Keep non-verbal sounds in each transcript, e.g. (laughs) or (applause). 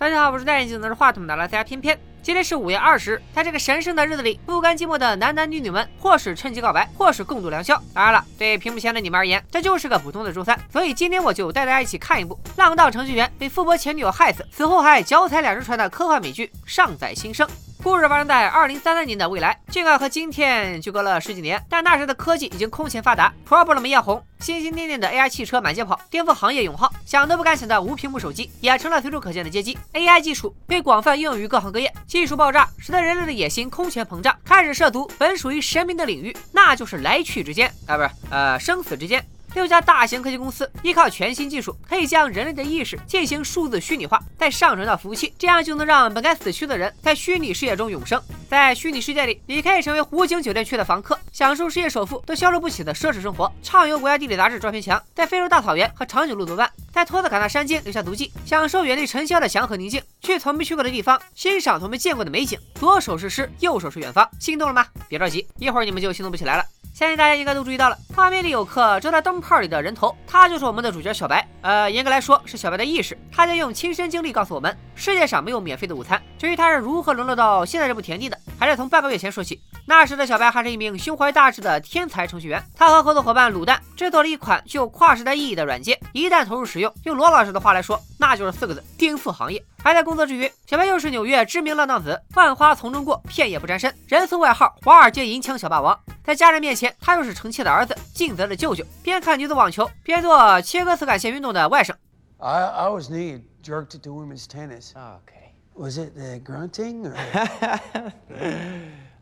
大家好，我是戴眼镜拿着话筒的拉斯加偏偏。今天是五月二十日，在这个神圣的日子里，不甘寂寞的男男女女们，或是趁机告白，或是共度良宵。当然了，对屏幕前的你们而言，这就是个普通的周三。所以今天我就带大家一起看一部浪荡程序员被富婆前女友害死，死后还脚踩两只船的科幻美剧《尚在新生》。故事发生在二零三三年的未来，尽管和今天就隔了十几年，但那时的科技已经空前发达，problem 一红，心心念念的 AI 汽车满街跑，颠覆行业永浩，想都不敢想的无屏幕手机也成了随处可见的街机。AI 技术被广泛应用于各行各业，技术爆炸使得人类的野心空前膨胀，开始涉足本属于神明的领域，那就是来去之间啊，不是呃生死之间。六家大型科技公司依靠全新技术，可以将人类的意识进行数字虚拟化，再上传到服务器，这样就能让本该死去的人在虚拟世界中永生。在虚拟世界里，你可以成为湖景酒店区的房客，享受世界首富都消受不起的奢侈生活，畅游国家地理杂志照片墙，在非洲大草原和长颈鹿作伴，在托斯卡纳山间留下足迹，享受远离尘嚣的祥和宁静，去从没去过的地方，欣赏从没见过的美景。左手是诗，右手是远方，心动了吗？别着急，一会儿你们就心动不起来了。相信大家应该都注意到了，画面里有颗遮在东泡里的人头，他就是我们的主角小白。呃，严格来说是小白的意识，他将用亲身经历告诉我们，世界上没有免费的午餐。至于他是如何沦落到现在这步田地的，还是从半个月前说起。那时的小白还是一名胸怀大志的天才程序员，他和合作伙伴卤蛋制作了一款具有跨时代意义的软件，一旦投入使用，用罗老师的话来说，那就是四个字：颠覆行业。还在工作之余，小白又是纽约知名浪荡子，万花丛中过，片叶不沾身，人送外号“华尔街银枪小霸王”。在家人面前，他又是臣妾的儿子，尽责的舅舅，边看女子网球，边做切割磁感线运动的外甥。I, I was knee jerked to women's tennis. Okay. Was it the grunting? Or?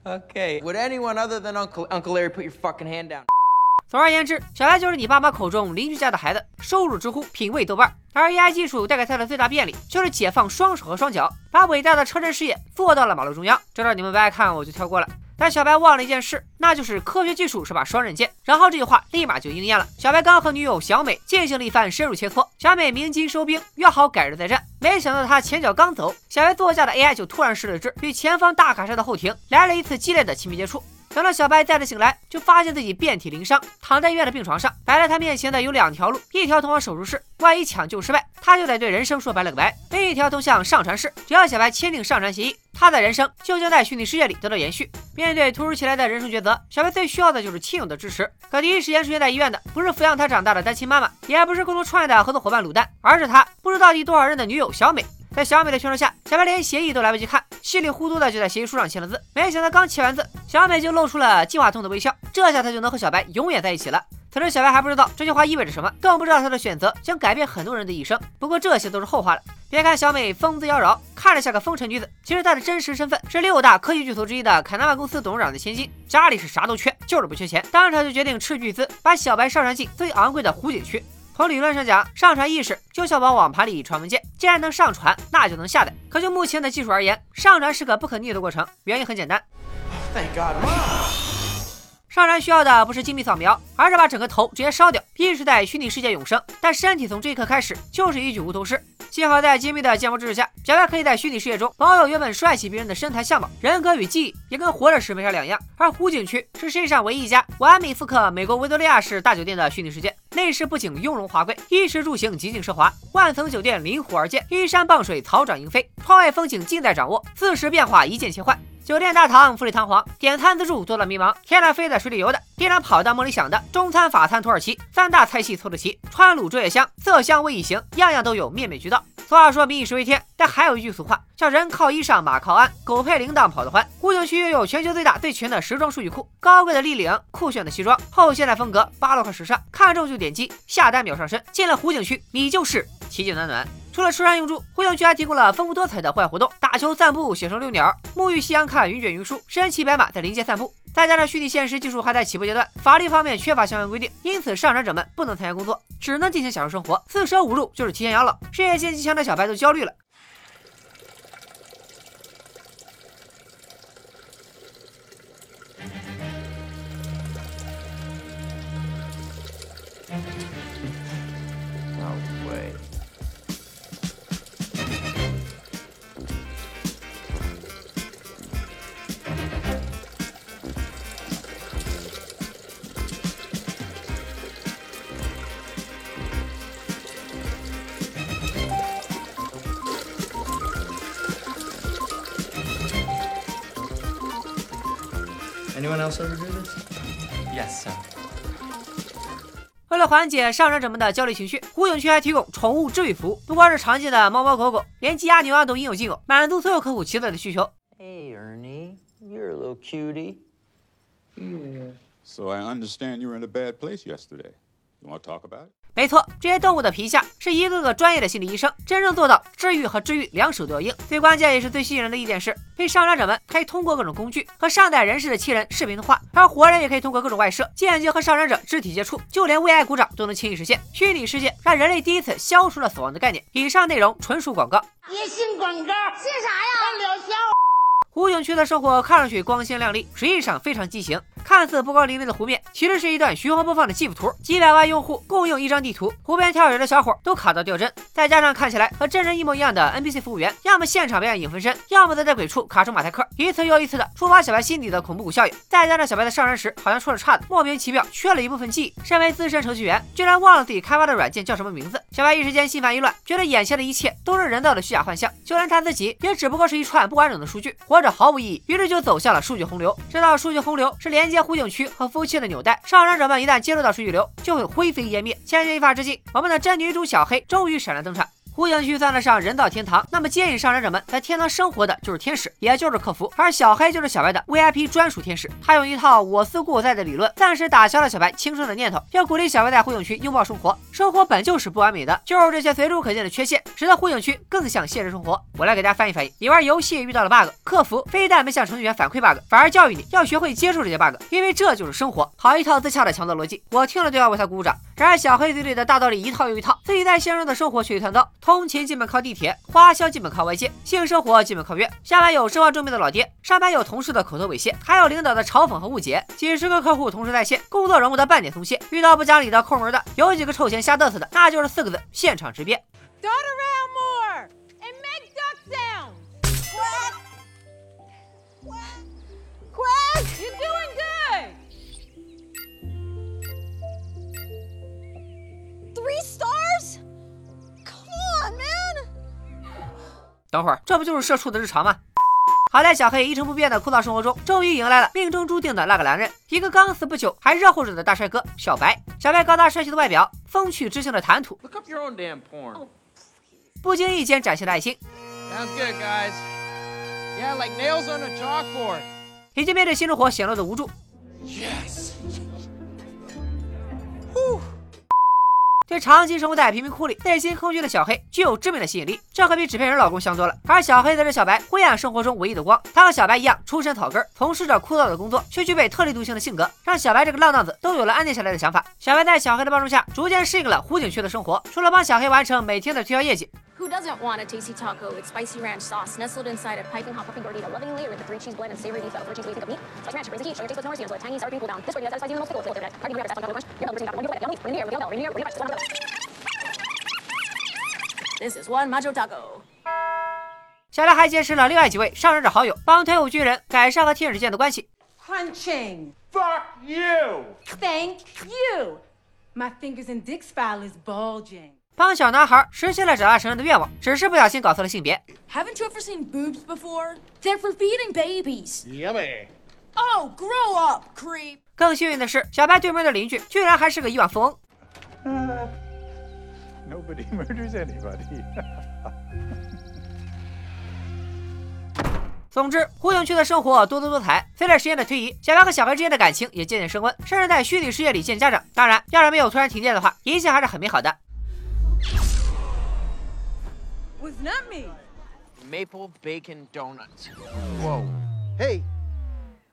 okay. Would anyone other than Uncle Uncle Larry put your fucking hand down? 总而言之，小白就是你爸妈口中邻居家的孩子，收入知乎，品味豆瓣。而 AI 技术带给他的最大便利，就是解放双手和双脚，把伟大的车震事业做到了马路中央。这段你们不爱看，我就跳过了。但小白忘了一件事，那就是科学技术是把双刃剑。然后这句话立马就应验了。小白刚和女友小美进行了一番深入切磋，小美鸣金收兵，约好改日再战。没想到他前脚刚走，小白座驾的 AI 就突然失了智，与前方大卡车的后庭来了一次激烈的亲密接触。等到小白再次醒来，就发现自己遍体鳞伤，躺在医院的病床上。摆在他面前的有两条路，一条通往手术室，万一抢救失败，他就得对人生说拜了个拜；另一条通向上传室，只要小白签订上传协议，他的人生就将在虚拟世界里得到延续。面对突如其来的人生抉择，小白最需要的就是亲友的支持。可第一时间出现在医院的，不是抚养他长大的单亲妈妈，也不是共同创业的合作伙伴卤蛋，而是他不知道第多少任的女友小美。在小美的劝说下，小白连协议都来不及看，稀里糊涂的就在协议书上签了字。没想到刚签完字，小美就露出了计划中的微笑，这下她就能和小白永远在一起了。此时小白还不知道这句话意味着什么，更不知道他的选择将改变很多人的一生。不过这些都是后话了。别看小美风姿妖娆，看着像个风尘女子，其实她的真实身份是六大科技巨头之一的凯纳万公司董事长的千金，家里是啥都缺，就是不缺钱。当场就决定斥巨资把小白上传进最昂贵的湖景区。从理论上讲，上传意识就像往网盘里传文件，既然能上传，那就能下载。可就目前的技术而言，上传是个不可逆的过程。原因很简单，上传需要的不是精密扫描，而是把整个头直接烧掉，意识在虚拟世界永生，但身体从这一刻开始就是一具无头尸。幸好在精密的建模支持下，小白可以在虚拟世界中保有原本帅气逼人的身材相貌，人格与记忆也跟活着时没啥两样。而湖景区是世界上唯一一家完美复刻美国维多利亚式大酒店的虚拟世界。内饰不仅雍容华贵，衣食住行极尽奢华，万层酒店临湖而建，依山傍水，草长莺飞，窗外风景尽在掌握，四时变化一键切换。酒店大堂富丽堂皇，点餐自助做到迷茫，天上飞在水里游的，地上跑到梦里想的，中餐法餐土耳其三大菜系凑得齐，川鲁浙粤香，色香味一行，样样都有，面面俱到。俗话说民以食为天，但还有一句俗话叫人靠衣裳，马靠鞍，狗配铃铛跑得欢。湖景区拥有全球最大最全的时装数据库，高贵的立领，酷炫的西装，后现代风格，巴洛克时尚，看中就点击下单秒上身。进了湖景区，你就是奇迹暖暖。除了吃穿用住，湖景区还提供了丰富多彩的户外活动，打球、散步、写生、遛鸟、沐浴、夕阳、看云卷云舒，身骑白马在林间散步。再加上虚拟现实技术还在起步阶段，法律方面缺乏相关规定，因此上传者们不能参加工作，只能进行享受生活，四舍五入就是提前养老。事业心极强的小白都焦虑了。Anyone else ever do this? Yes, sir. 为了缓解上山者们的焦虑情绪，湖景区还提供宠物治愈服务，不光是常见的猫猫狗狗，连鸡鸭牛羊都应有尽有，满足所有客户奇特的需求。Hey, Ernie, you're a little cutie. Yeah. So I understand you were in a bad place yesterday. You want to talk about it? 没错，这些动物的皮下是一个个专业的心理医生，真正做到治愈和治愈两手都要硬。最关键也是最吸引人的一点是，被上山者们可以通过各种工具和上代人士的亲人视频通话，而活人也可以通过各种外设间接和上山者肢体接触，就连为爱鼓掌都能轻易实现。虚拟世界让人类第一次消除了死亡的概念。以上内容纯属广告。别信广告？信啥呀？看疗效湖景区的生活看上去光鲜亮丽，实际上非常畸形。看似波光粼粼的湖面，其实是一段循环播放的 GIF 图，几百万用户共用一张地图，湖边跳水的小伙都卡到掉帧，再加上看起来和真人一模一样的 NPC 服务员，要么现场表演影分身，要么在在鬼畜卡出马赛克，一次又一次的触发小白心底的恐怖谷效应。再加上小白在上山时好像出了岔子，莫名其妙缺了一部分记忆。身为资深程序员，居然忘了自己开发的软件叫什么名字，小白一时间心烦意乱，觉得眼前的一切都是人造的虚假幻象，就连他自己也只不过是一串不完整的数据，活着毫无意义。于是就走向了数据洪流。知道数据洪流是连接湖景区和服务器的纽带，上山者们一旦接触到数据流，就会灰飞烟灭。千钧一发之际，我们的真女主小黑终于闪亮登场。湖景区算得上人造天堂，那么接引上山者们在天堂生活的就是天使，也就是客服。而小黑就是小白的 VIP 专属天使，他用一套我思故我在的理论，暂时打消了小白轻生的念头，要鼓励小白在湖景区拥抱生活。生活本就是不完美的，就是这些随处可见的缺陷，使得湖景区更像现实生活。我来给大家翻译翻译：你玩游戏遇到了 bug，客服非但没向程序员反馈 bug，反而教育你要学会接受这些 bug，因为这就是生活。好一套自洽的强盗逻辑，我听了都要为他鼓鼓掌。然而小黑嘴里的大道理一套又一套，自己在现实中的生活却一团糟。通勤基本靠地铁，花销基本靠外借，性生活基本靠约。下班有身患重病的老爹，上班有同事的口头猥亵，还有领导的嘲讽和误解。几十个客户同时在线，工作容不得半点松懈。遇到不讲理的、抠门的，有几个臭钱瞎嘚瑟的，那就是四个字：现场直憋。等会儿，这不就是社畜的日常吗？好在小黑一成不变的枯燥生活中，终于迎来了命中注定的那个男人，一个刚死不久还热乎着的大帅哥小白。小白高大帅气的外表，风趣知性的谈吐，Look up your own damn porn. 不经意间展现的爱心，Sounds good, guys. Yeah, like nails on a chalkboard. 以及面对新生活显露的无助。Yes. 对长期生活在贫民窟里、内心空虚的小黑具有致命的吸引力，这可比纸片人老公香多了。而小黑则是小白灰暗生活中唯一的光。他和小白一样，出身草根，从事着枯燥的工作，却具备特立独行的性格，让小白这个浪荡子都有了安定下来的想法。小白在小黑的帮助下，逐渐适应了湖景区的生活。除了帮小黑完成每天的推销业绩，Who doesn't want a tasty taco with spicy ranch sauce nestled inside a piping hot puffing gordita, lovingly layered with three cheese blend and savory beef, three cheese wings of meat, spicy ranch, brings the heat, show your taste buds more, with tangy sour cream cool down. This gordita satisfies even the most pickle flavor. Party bread, that's on top of lunch. Your number one, yummy, reindeer, reindeer, reindeer, reindeer, This is one macho taco. 小白还结识了另外几位上山者好友，帮退伍军人改善和天使间的关系。 Punching. Fuck you! Thank you. My fingers and dick's file is bulging. 帮小男孩实现了长大成人的愿望，只是不小心搞错了性别。Haven't you ever seen boobs before? They're for feeding babies. Yummy! Oh, grow up, creep. 更幸运的是，小白对面的邻居居然还是个亿万富翁。(laughs) Nobody murders anybody. (laughs) 总之，湖景区的生活多姿多彩。随着时间的推移，小白和小白之间的感情也渐渐升温，甚至在虚拟世界里见家长。当然，要是没有突然停电的话，一切还是很美好的。Was not me. Maple bacon donuts. Whoa. Hey!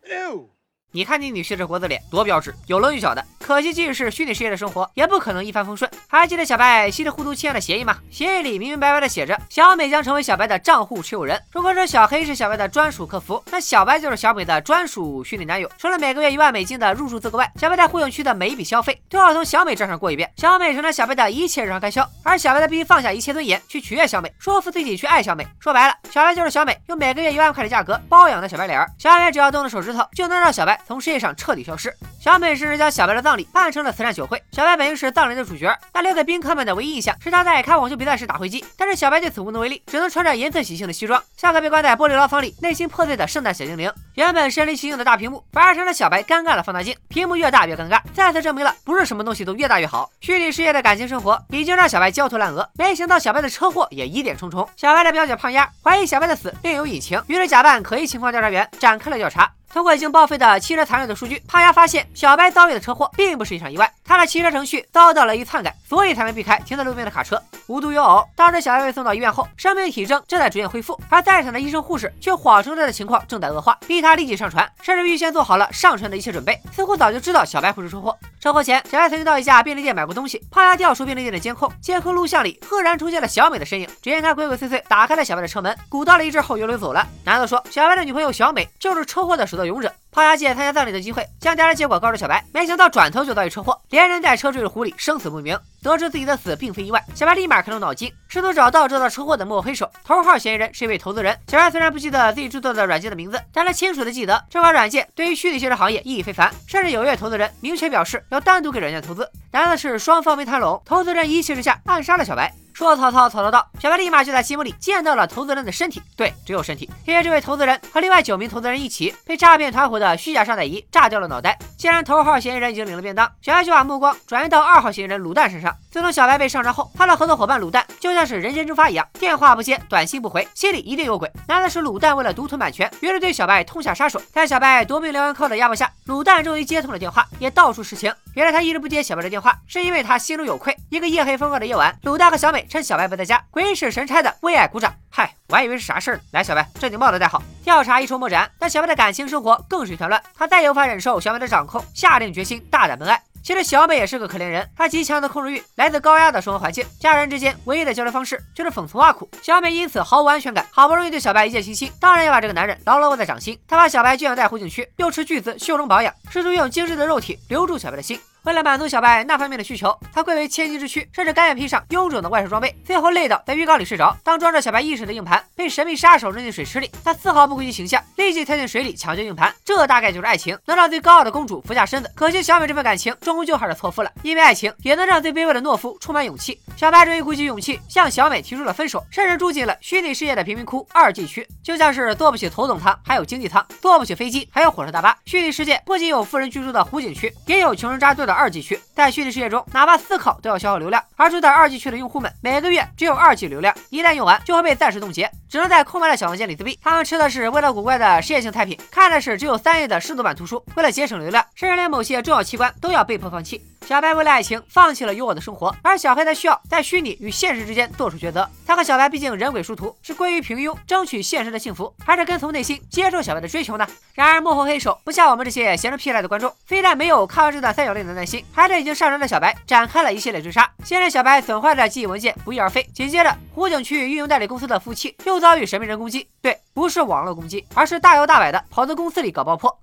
Ew! 你看你女婿这国字脸多标致，有棱有角的。可惜，即使是虚拟世界的生活，也不可能一帆风顺。还记得小白稀里糊涂签的协议吗？协议里明明白白的写着，小美将成为小白的账户持有人。如果说小黑是小白的专属客服，那小白就是小美的专属虚拟男友。除了每个月一万美金的入住资格外，小白在护影区的每一笔消费都要从小美账上过一遍。小美成了小白的一切日常开销，而小白则必须放下一切尊严去取悦小美，说服自己去爱小美。说白了，小白就是小美用每个月一万块的价格包养的小白脸儿。小美只要动动手指头，就能让小白从世界上彻底消失。小美甚至将小白的葬葬礼办成了慈善酒会。小白本应是葬礼的主角，但留给宾客们的唯一印象是他在看网球比赛时打飞机。但是小白对此无能为力，只能穿着颜色喜庆的西装，像个被关在玻璃牢房里、内心破碎的圣诞小精灵。原本身临其境的大屏幕，反而成了小白尴尬的放大镜。屏幕越大越尴尬，再次证明了不是什么东西都越大越好。虚拟世界的感情生活已经让小白焦头烂额，没想到小白的车祸也疑点重重。小白的表姐胖丫怀疑小白的死另有隐情，于是假扮可疑情况调查员展开了调查。通过已经报废的汽车残留的数据，帕亚发现小白遭遇的车祸并不是一场意外，他的汽车程序遭到了一篡改，所以才能避开停在路边的卡车。无独有偶，当时小白被送到医院后，生命体征正在逐渐恢复，而在场的医生护士却谎称他的情况正在恶化，逼他立即上船，甚至预先做好了上船的一切准备，似乎早就知道小白会出车祸。车祸前，小白曾经到一家便利店买过东西，胖丫调出便利店的监控，监控录像里赫然出现了小美的身影。只见她鬼鬼祟祟打开了小白的车门，鼓捣了一阵后又溜走了。男的说，小白的女朋友小美就是车祸的始作俑者。胖丫借参加葬礼的机会，将调查结果告诉小白，没想到转头就遭遇车祸，连人带车坠入湖里，生死不明。得知自己的死并非意外，小白立马开动脑筋，试图找到制造车祸的幕后黑手。头号嫌疑人是一位投资人。小白虽然不记得自己制作的软件的名字，但他清楚的记得这款软件对于虚拟现实行业意义非凡，甚至有一位投资人明确表示要单独给软件投资。难的是双方没谈拢，投资人一气之下暗杀了小白。说曹操，曹操到，小白立马就在积木里见到了投资人的身体，对，只有身体，因为这位投资人和另外九名投资人一起被诈骗团伙的虚假上载仪炸掉了脑袋。既然头号嫌疑人已经领了便当，小白就把目光转移到二号嫌疑人卤蛋身上。自从小白被上车后，他的合作伙伴卤蛋就像是人间蒸发一样，电话不接，短信不回，心里一定有鬼。难的是卤蛋为了独吞版权，于是对小白痛下杀手。在小白夺命连环 call 的压迫下，卤蛋终于接通了电话，也道出实情。原来他一直不接小白的电话，是因为他心中有愧。一个夜黑风高的夜晚，鲁蛋和小美趁小白不在家。鬼使神差的为爱鼓掌，嗨，我还以为是啥事儿呢。来，小白，这顶帽子戴好。调查一筹莫展，但小白的感情生活更是一团乱。他再也无法忍受小美的掌控，下定决心大胆奔爱。其实小美也是个可怜人，她极强的控制欲来自高压的生活环境，家人之间唯一的交流方式就是讽刺挖苦。小美因此毫无安全感，好不容易对小白一见倾心，当然要把这个男人牢牢握在掌心。她把小白圈养在湖景区，又斥巨资修容保养，试图用精致的肉体留住小白的心。为了满足小白那方面的需求，他贵为千金之躯，甚至甘愿披上臃肿的外设装备，最后累到在浴缸里睡着。当装着小白意识的硬盘被神秘杀手扔进水池里，他丝毫不顾及形象，立即跳进水里抢救硬盘。这大概就是爱情，能让最高傲的公主俯下身子。可惜小美这份感情终究还是错付了，因为爱情也能让最卑微的懦夫充满勇气。小白终于鼓起勇气向小美提出了分手，甚至住进了虚拟世界的贫民窟二 G 区，就像是坐不起头等舱还有经济舱，坐不起飞机还有火车大巴。虚拟世界不仅有富人居住的湖景区，也有穷人扎堆的二 G 区，在虚拟世界中，哪怕思考都要消耗流量，而住在二 G 区的用户们每个月只有二 G 流量，一旦用完就会被暂时冻结，只能在空白的小房间里自闭。他们吃的是味道古怪的实验性菜品，看的是只有三页的试读版图书，为了节省流量，甚至连某些重要器官都要被迫放弃。小白为了爱情放弃了有我的生活，而小黑则需要在虚拟与现实之间做出抉择。他和小白毕竟人鬼殊途，是归于平庸，争取现实的幸福，还是跟从内心接受小白的追求呢？然而幕后黑手不像我们这些闲着屁赖的观众，非但没有看完这段三角恋的耐心，还对已经上船的小白展开了一系列追杀。先是小白损坏的记忆文件不翼而飞，紧接着湖景区运营代理公司的服务器又遭遇神秘人攻击，对，不是网络攻击，而是大摇大摆的跑到公司里搞爆破。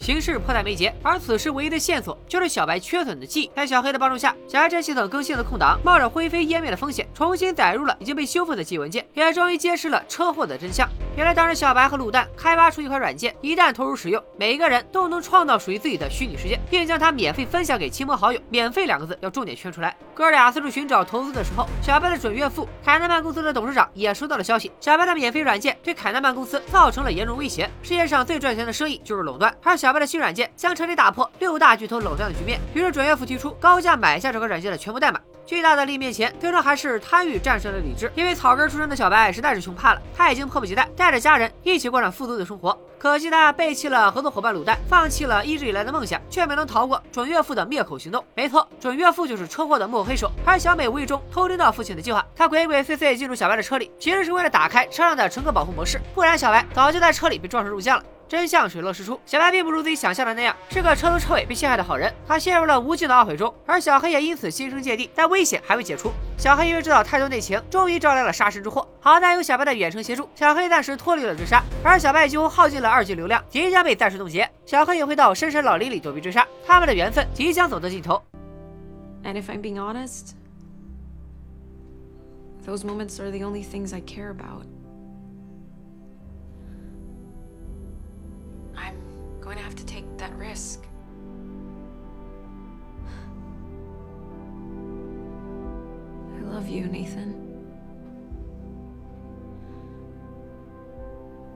形势迫在眉睫，而此时唯一的线索就是小白缺损的记忆。在小黑的帮助下，小白这系统更新的空档，冒着灰飞烟灭的风险，重新载入了已经被修复的记忆文件，也终于揭示了车祸的真相。原来当时小白和卤蛋开发出一款软件，一旦投入使用，每一个人都能创造属于自己的虚拟世界，并将它免费分享给亲朋好友。免费两个字要重点圈出来。哥俩四处寻找投资的时候，小白的准岳父凯南曼公司的董事长也收到了消息，小白的免费软件对凯南曼公司造成了严重威胁。世界上最赚钱的生意就是垄断，而小白的新软件将彻底打破六大巨头垄断的局面。于是准岳父提出高价买下这个软件的全部代码。巨大的利益面前，最终还是贪欲战胜了理智。因为草根出身的小白实在是穷怕了，他已经迫不及待带着家人一起过上富足的生活。可惜他背弃了合作伙伴卤蛋，放弃了一直以来的梦想，却没能逃过准岳父的灭口行动。没错，准岳父就是车祸的幕后黑手。而小美无意中偷听到父亲的计划，她鬼鬼祟祟进入小白的车里，其实是为了打开车上的乘客保护模式，不然小白早就在车里被撞成肉酱了。真相水落石出，小白并不如自己想象的那样是个彻头彻尾被陷害的好人，他陷入了无尽的懊悔中，而小黑也因此心生芥蒂，但危险还未解除。小黑因为知道太多内情，终于招来了杀身之祸。好在有小白的远程协助，小黑暂时脱离了追杀，而小白几乎耗尽了二级流量，即将被暂时冻结。小黑也会到深山老林里躲避追杀，他们的缘分即将走到尽头。And if I'm being honest, those moments are the only things I care about. Going to have to take that risk. I love you, Nathan.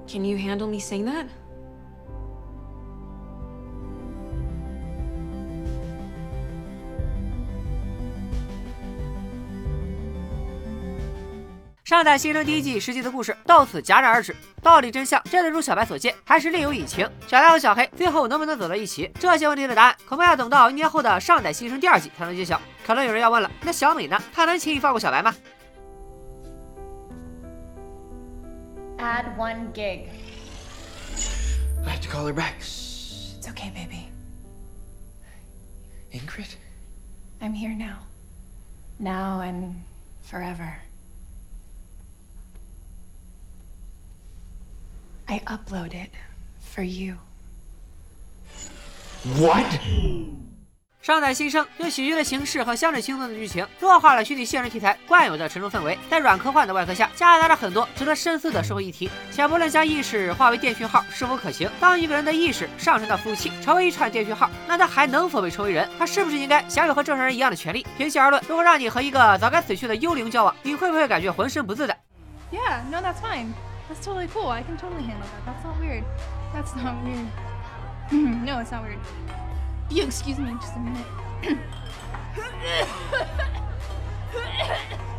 Can you handle me saying that? 上代新生第一季实际的故事到此戛然而止，到底真相真的如小白所见，还是另有隐情？小白和小黑最后能不能走到一起？这些问题的答案恐怕要等到一年后的上载新生第二季才能揭晓。可能有人要问了，那小美呢？她能轻易放过小白吗？Add one gig. I have to call her back. It's okay, baby. Ingrid? I'm here now. Now and forever. I upload it for you. What? 上载新生用喜剧的形式和相对轻松的剧情，弱化了虚拟现实题材惯有的沉重氛围，在软科幻的外壳下，夹杂着很多值得深思的社会议题。且不论将意识化为电讯号是否可行，当一个人的意识上升到服务器，成为一串电讯号，那他还能否被称为人？他是不是应该享有和正常人一样的权利？平心而论，如果让你和一个早该死去的幽灵交往，你会不会感觉浑身不自在？Yeah, no, that's fine. That's totally cool. I can totally handle that. That's not weird. That's not weird. (laughs) no, it's not weird. You excuse me just a minute. (clears throat) (laughs)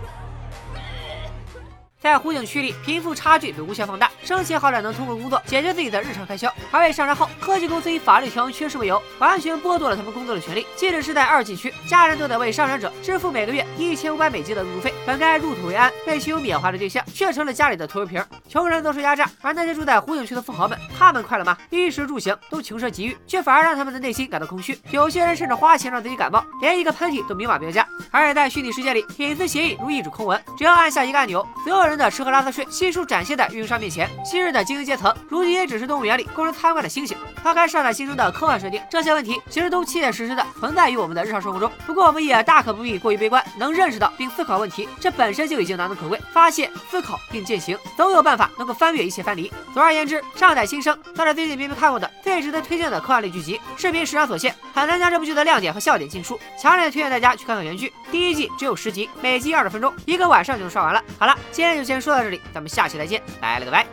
在湖景区里，贫富差距被无限放大，生前好歹能通过工作解决自己的日常开销，而被上山后，科技公司以法律条文缺失为由，完全剥夺了他们工作的权利。即使是在二季区，家人都得为上山者支付每个月一千五百美金的入住费。本该入土为安、被亲友缅怀的对象，却成了家里的拖油瓶。穷人遭受压榨，而那些住在湖景区的富豪们，他们快乐吗？衣食住行都穷奢极欲，却反而让他们的内心感到空虚。有些人甚至花钱让自己感冒，连一个喷嚏都明码标价。而且在虚拟世界里，隐私协议如一纸空文，只要按下一个按钮，所有人。的吃喝拉撒睡悉数展现在运营商面前。昔日的精英阶层，如今也只是动物园里供人参观的猩猩。抛开上海新生的科幻设定，这些问题其实都切切实实的存在于我们的日常生活中。不过我们也大可不必过于悲观，能认识到并思考问题，这本身就已经难能可贵。发现、思考并践行，总有办法能够翻越一切藩篱。总而言之，上代新生算是最近明明看过的最值得推荐的科幻类剧集。视频时长所限，很难将这部剧的亮点和笑点尽述，强烈推荐大家去看看原剧。第一季只有十集，每集二十分钟，一个晚上就能刷完了。好了，今天就。先说到这里，咱们下期再见，拜了个拜。